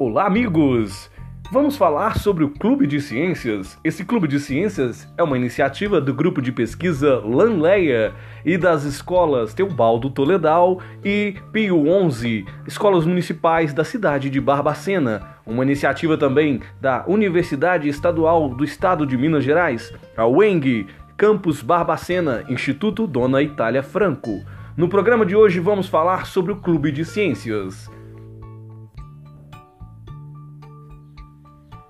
Olá, amigos! Vamos falar sobre o Clube de Ciências. Esse Clube de Ciências é uma iniciativa do grupo de pesquisa Lanleia e das escolas Teobaldo Toledal e Pio 11, escolas municipais da cidade de Barbacena. Uma iniciativa também da Universidade Estadual do Estado de Minas Gerais, a UENG, Campus Barbacena, Instituto Dona Itália Franco. No programa de hoje vamos falar sobre o Clube de Ciências.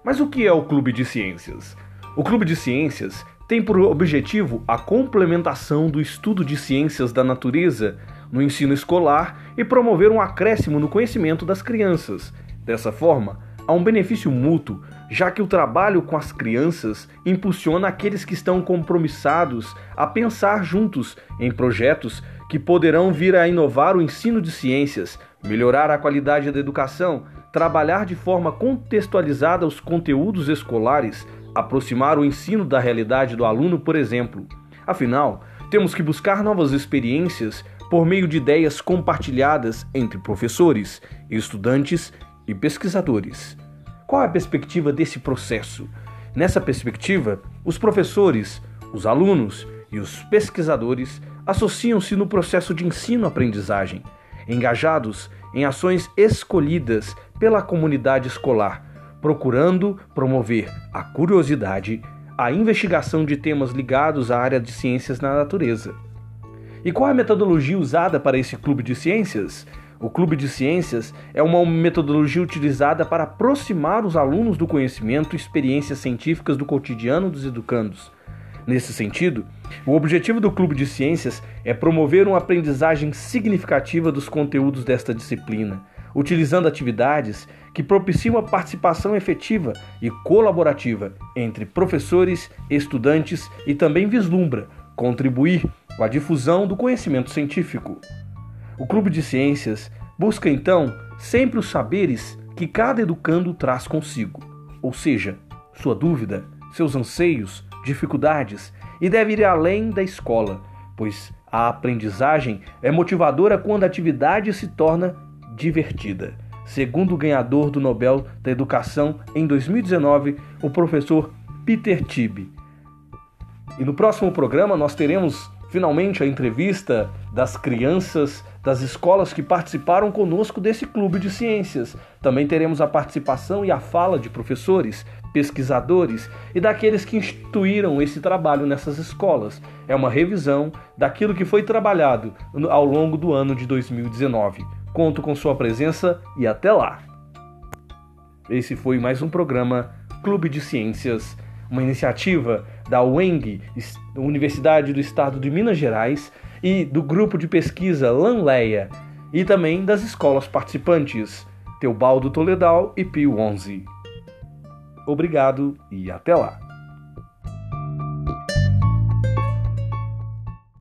Mas o que é o Clube de Ciências? O Clube de Ciências tem por objetivo a complementação do estudo de ciências da natureza no ensino escolar e promover um acréscimo no conhecimento das crianças. Dessa forma, há um benefício mútuo, já que o trabalho com as crianças impulsiona aqueles que estão compromissados a pensar juntos em projetos que poderão vir a inovar o ensino de ciências, melhorar a qualidade da educação trabalhar de forma contextualizada os conteúdos escolares, aproximar o ensino da realidade do aluno, por exemplo. Afinal, temos que buscar novas experiências por meio de ideias compartilhadas entre professores, estudantes e pesquisadores. Qual é a perspectiva desse processo? Nessa perspectiva, os professores, os alunos e os pesquisadores associam-se no processo de ensino-aprendizagem, engajados em ações escolhidas pela comunidade escolar, procurando promover a curiosidade, a investigação de temas ligados à área de ciências na natureza. E qual é a metodologia usada para esse clube de ciências? O clube de ciências é uma metodologia utilizada para aproximar os alunos do conhecimento e experiências científicas do cotidiano dos educandos. Nesse sentido, o objetivo do Clube de Ciências é promover uma aprendizagem significativa dos conteúdos desta disciplina, utilizando atividades que propiciam a participação efetiva e colaborativa entre professores, estudantes e também vislumbra contribuir com a difusão do conhecimento científico. O Clube de Ciências busca então sempre os saberes que cada educando traz consigo, ou seja, sua dúvida, seus anseios, dificuldades e deve ir além da escola, pois a aprendizagem é motivadora quando a atividade se torna divertida. Segundo o ganhador do Nobel da Educação em 2019, o professor Peter Tibb. E no próximo programa nós teremos finalmente a entrevista das crianças das escolas que participaram conosco desse clube de ciências. Também teremos a participação e a fala de professores, pesquisadores e daqueles que instituíram esse trabalho nessas escolas. É uma revisão daquilo que foi trabalhado ao longo do ano de 2019. Conto com sua presença e até lá! Esse foi mais um programa Clube de Ciências, uma iniciativa da UENG, Universidade do Estado de Minas Gerais, e do grupo de pesquisa Lanleia, e também das escolas participantes Teobaldo Toledal e Pio 11. Obrigado e até lá!